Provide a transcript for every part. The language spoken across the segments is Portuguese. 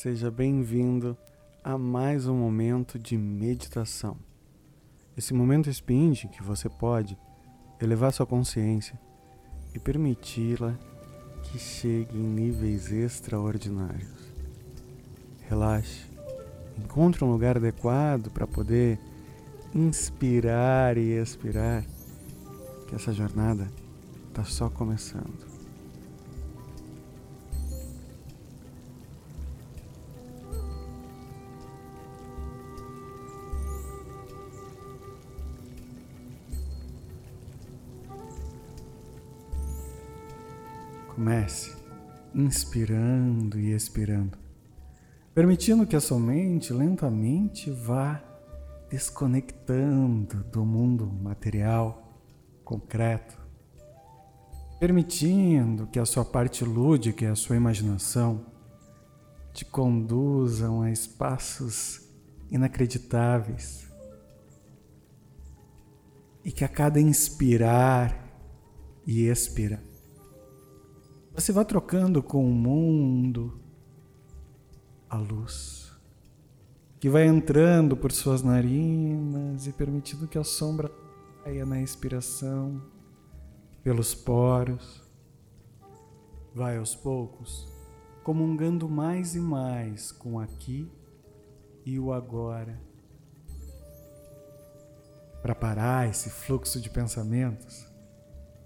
seja bem-vindo a mais um momento de meditação. Esse momento expinde que você pode elevar sua consciência e permiti-la que chegue em níveis extraordinários. Relaxe, encontre um lugar adequado para poder inspirar e expirar, que essa jornada está só começando. Comece inspirando e expirando, permitindo que a sua mente lentamente vá desconectando do mundo material, concreto, permitindo que a sua parte lúdica e a sua imaginação te conduzam a espaços inacreditáveis e que a cada inspirar e expirar você vai trocando com o mundo a luz que vai entrando por suas narinas e permitindo que a sombra caia na inspiração pelos poros. Vai aos poucos, comungando mais e mais com aqui e o agora. Para parar esse fluxo de pensamentos,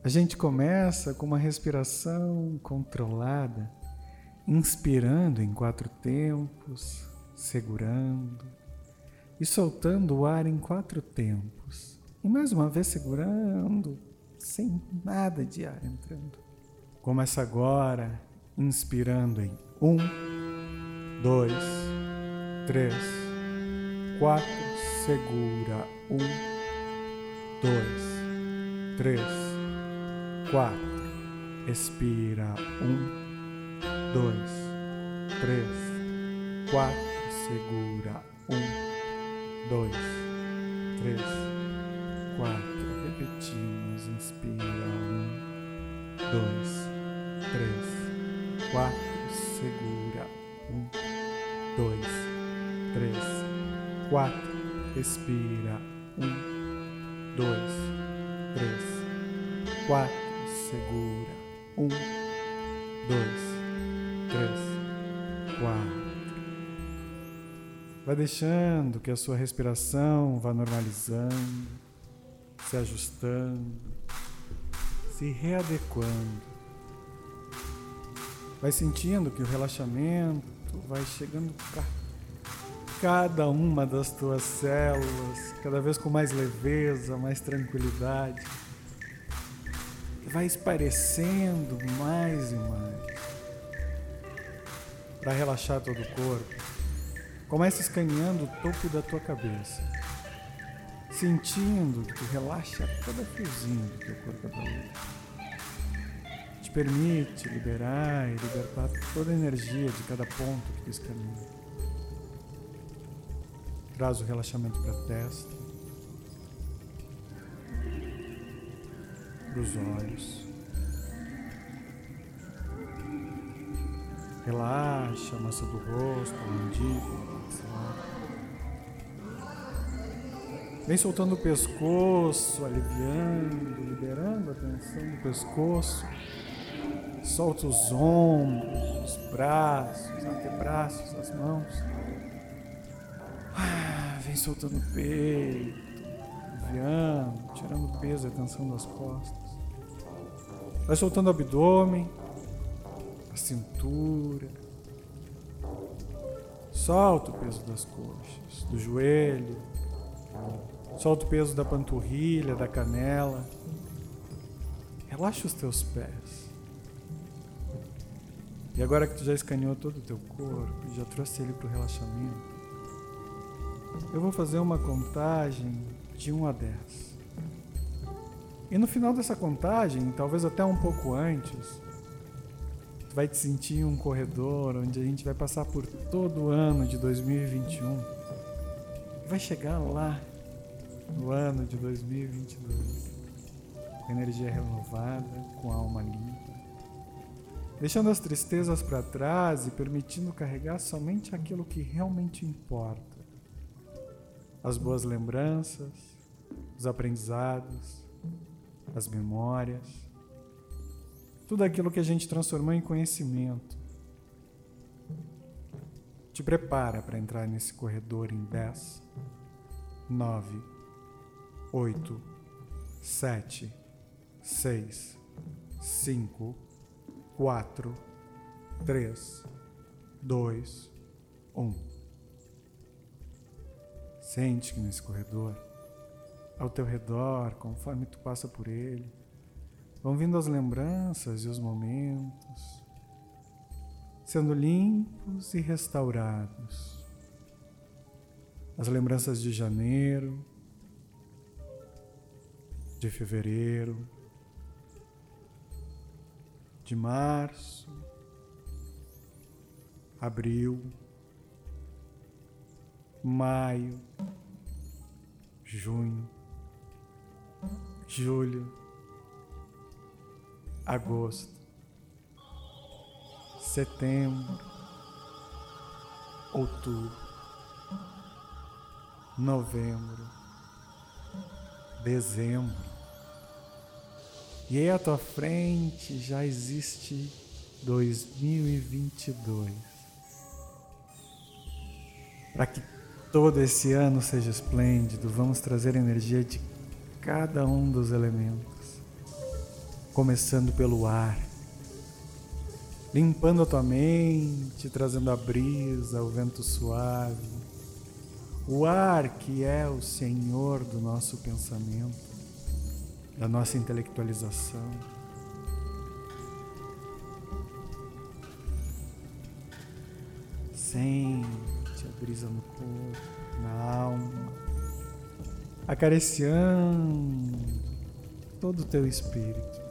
a gente começa com uma respiração controlada, inspirando em quatro tempos, segurando e soltando o ar em quatro tempos. E mais uma vez segurando, sem nada de ar entrando. Começa agora, inspirando em um, dois, três, quatro, segura, um, dois, três quatro. Expira. Um, dois, três, quatro. Segura. Um, dois, três, quatro. Repetimos. Inspira. Um, dois, três, quatro. Segura. Um, dois, três, quatro. Respira. Um, dois, três, quatro segura. Um, dois, três, quatro. Vai deixando que a sua respiração vá normalizando, se ajustando, se readequando. Vai sentindo que o relaxamento vai chegando para cada uma das tuas células, cada vez com mais leveza, mais tranquilidade vai esparecendo mais e mais para relaxar todo o corpo. Começa escaneando o topo da tua cabeça, sentindo que relaxa cada fiozinho do teu corpo adulto. Te permite liberar e libertar toda a energia de cada ponto que tu escaneia. Traz o relaxamento para a testa. Para os olhos. Relaxa a massa do rosto, a mandíbula, Vem soltando o pescoço, aliviando, liberando a tensão do pescoço. Solta os ombros, os braços, os antebraços, as mãos. Ah, vem soltando o peito, aliviando, tirando o peso e a tensão das costas. Vai soltando o abdômen, a cintura. Solta o peso das coxas, do joelho. Solta o peso da panturrilha, da canela. Relaxa os teus pés. E agora que tu já escaneou todo o teu corpo, já trouxe ele para o relaxamento, eu vou fazer uma contagem de 1 a 10. E no final dessa contagem, talvez até um pouco antes, tu vai te sentir em um corredor onde a gente vai passar por todo o ano de 2021. E vai chegar lá no ano de 2022, com energia renovada, com alma limpa. deixando as tristezas para trás e permitindo carregar somente aquilo que realmente importa. As boas lembranças, os aprendizados, as memórias, tudo aquilo que a gente transformou em conhecimento. Te prepara para entrar nesse corredor em 10, 9, 8, 7, 6, 5, 4, 3, 2, 1. Sente que nesse corredor, ao teu redor, conforme tu passa por ele, vão vindo as lembranças e os momentos, sendo limpos e restaurados. As lembranças de janeiro, de fevereiro, de março, abril, maio, junho, julho, agosto, setembro, outubro, novembro, dezembro. E aí à tua frente já existe 2022. Para que todo esse ano seja esplêndido, vamos trazer energia de cada um dos elementos. Começando pelo ar, limpando a tua mente, trazendo a brisa, o vento suave. O ar que é o Senhor do nosso pensamento da nossa intelectualização. Sente a brisa no corpo, na alma, acariciando todo o teu espírito.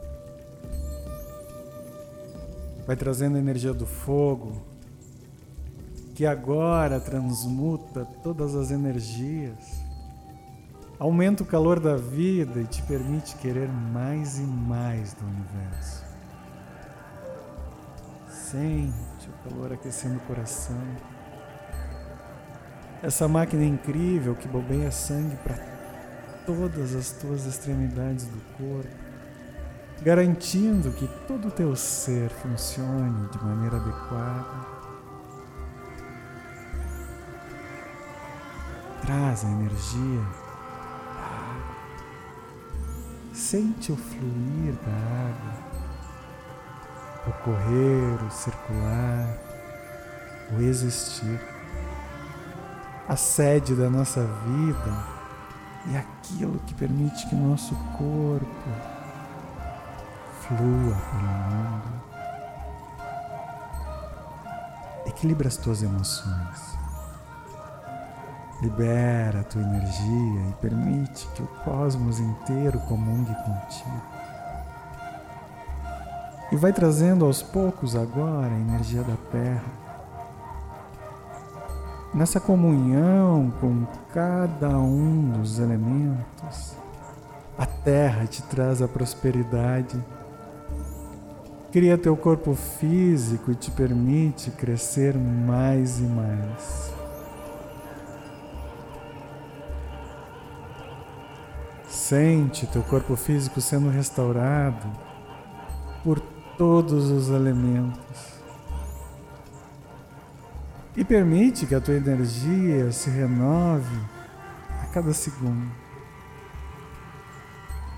Vai trazendo a energia do fogo, que agora transmuta todas as energias aumenta o calor da vida e te permite querer mais e mais do universo. Sente o calor aquecendo o coração. Essa máquina incrível que bombeia sangue para todas as tuas extremidades do corpo, garantindo que todo o teu ser funcione de maneira adequada. Traz a energia Sente o fluir da água, o correr, o circular, o existir, a sede da nossa vida e aquilo que permite que nosso corpo flua pelo mundo. Equilibra as tuas emoções. Libera a tua energia e permite que o cosmos inteiro comungue contigo. E vai trazendo aos poucos agora a energia da Terra. Nessa comunhão com cada um dos elementos, a Terra te traz a prosperidade. Cria teu corpo físico e te permite crescer mais e mais. Sente teu corpo físico sendo restaurado por todos os elementos. E permite que a tua energia se renove a cada segundo.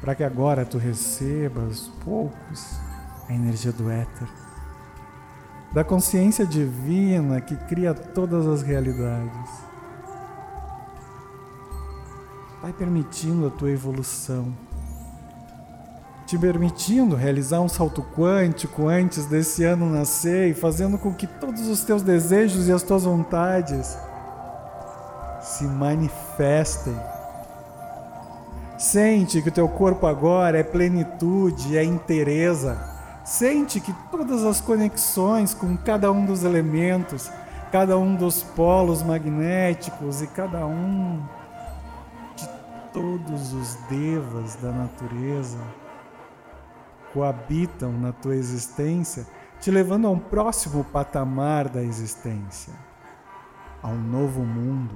Para que agora tu recebas poucos a energia do éter, da consciência divina que cria todas as realidades Vai permitindo a tua evolução. Te permitindo realizar um salto quântico antes desse ano nascer e fazendo com que todos os teus desejos e as tuas vontades se manifestem. Sente que o teu corpo agora é plenitude, é inteireza. Sente que todas as conexões com cada um dos elementos, cada um dos polos magnéticos e cada um todos os devas da natureza coabitam na tua existência, te levando a um próximo patamar da existência, a um novo mundo,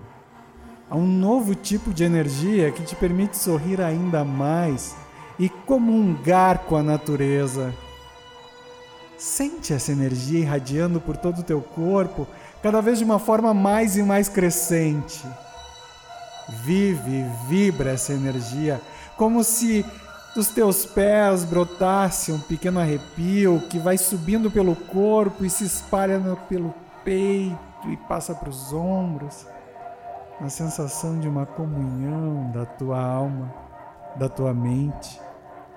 a um novo tipo de energia que te permite sorrir ainda mais e comungar com a natureza. Sente essa energia irradiando por todo o teu corpo, cada vez de uma forma mais e mais crescente. Vive e vibra essa energia, como se dos teus pés brotasse um pequeno arrepio que vai subindo pelo corpo e se espalha pelo peito e passa para os ombros, a sensação de uma comunhão da tua alma, da tua mente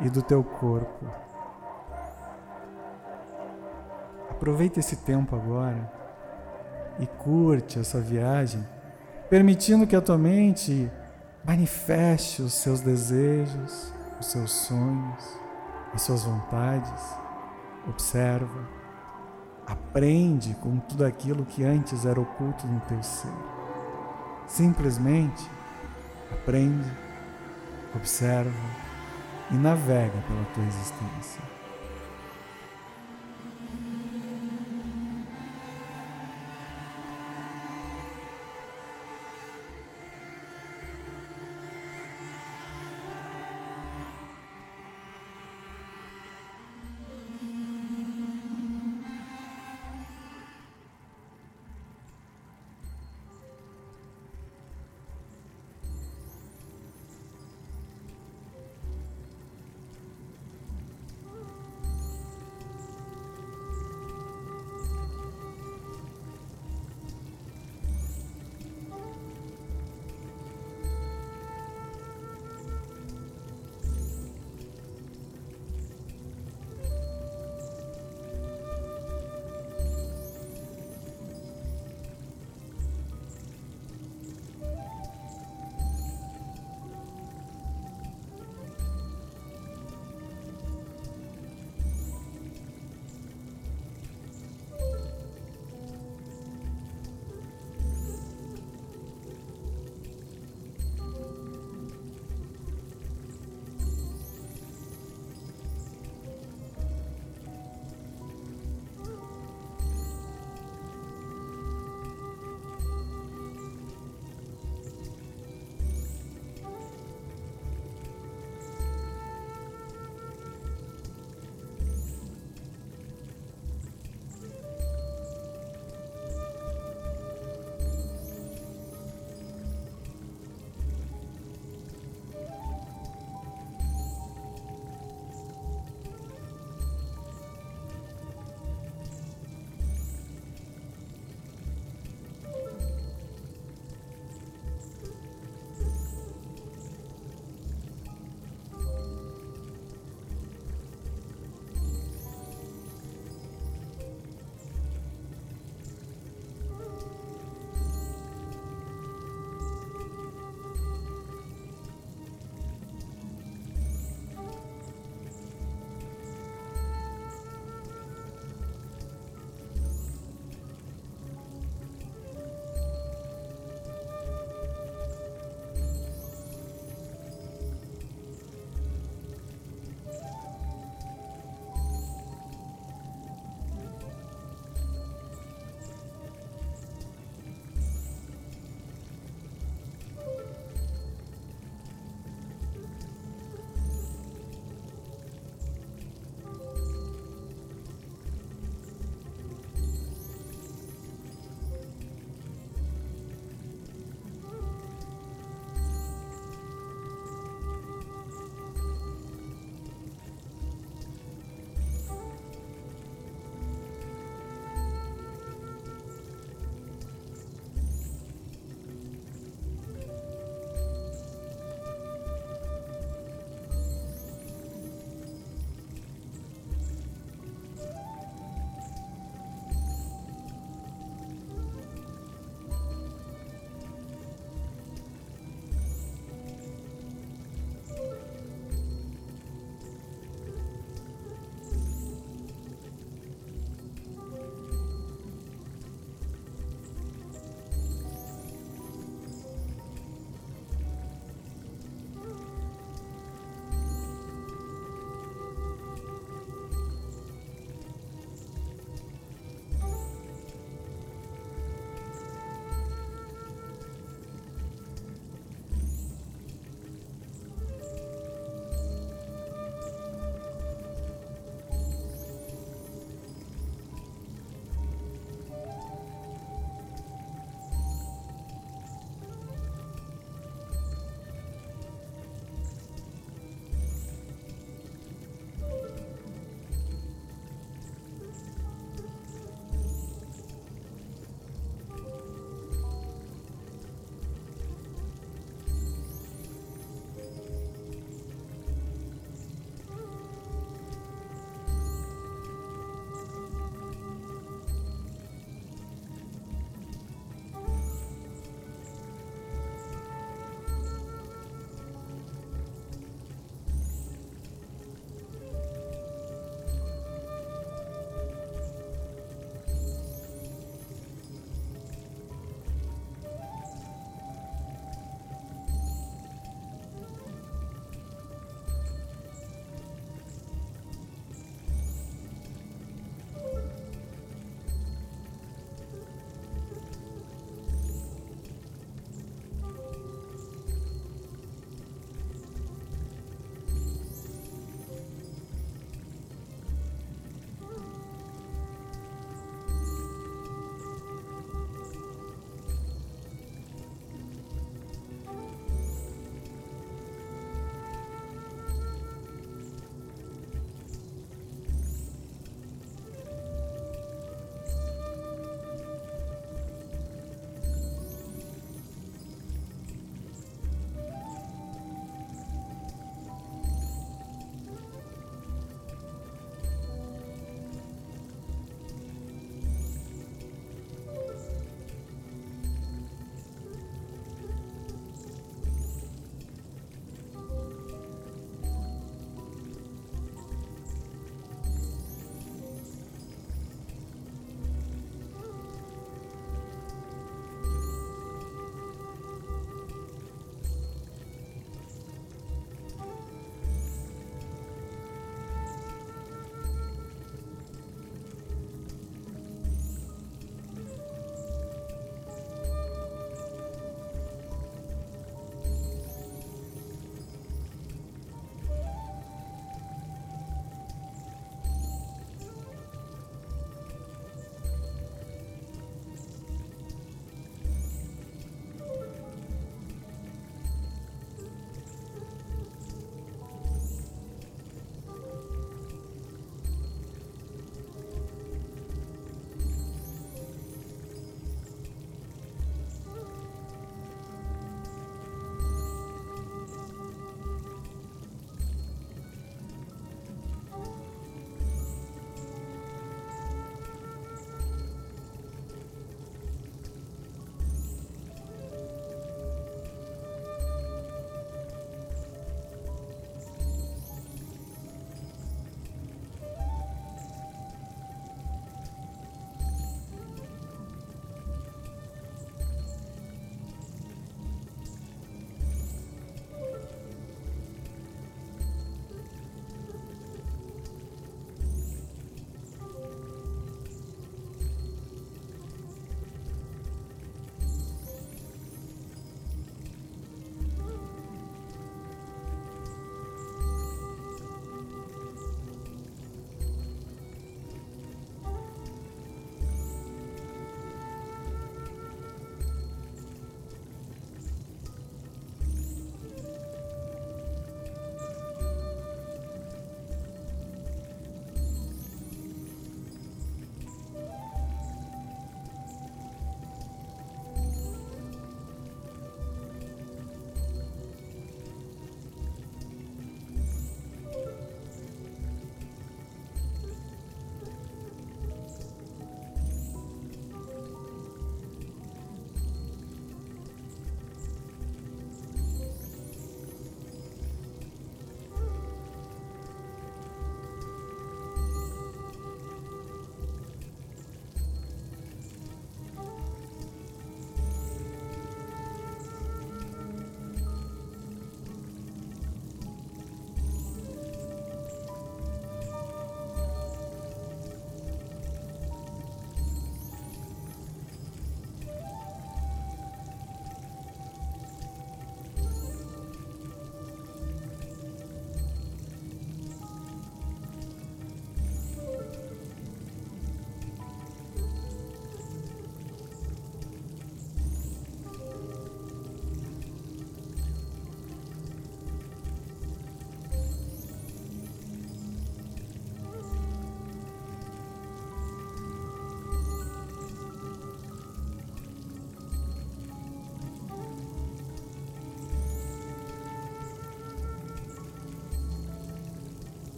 e do teu corpo. Aproveita esse tempo agora e curte essa viagem, permitindo que a tua mente manifeste os seus desejos, os seus sonhos, as suas vontades. Observa, aprende com tudo aquilo que antes era oculto no teu ser. Simplesmente aprende, observa e navega pela tua existência.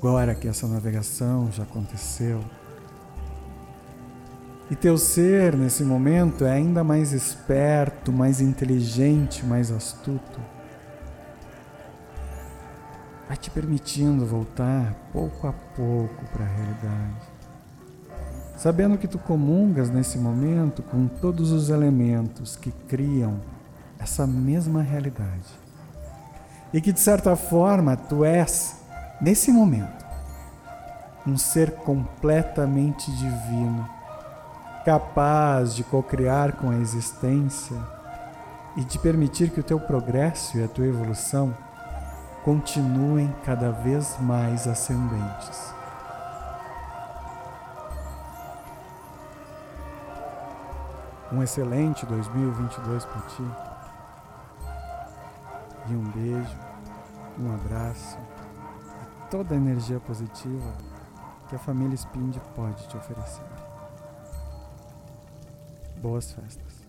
Agora que essa navegação já aconteceu, e teu ser nesse momento é ainda mais esperto, mais inteligente, mais astuto. Vai te permitindo voltar pouco a pouco para a realidade. Sabendo que tu comungas nesse momento com todos os elementos que criam essa mesma realidade. E que de certa forma tu és, nesse momento, um ser completamente divino capaz de co-criar com a existência e de permitir que o teu progresso e a tua evolução continuem cada vez mais ascendentes. Um excelente 2022 para ti. E um beijo, um abraço toda a energia positiva que a família Spind pode te oferecer. Boas festas.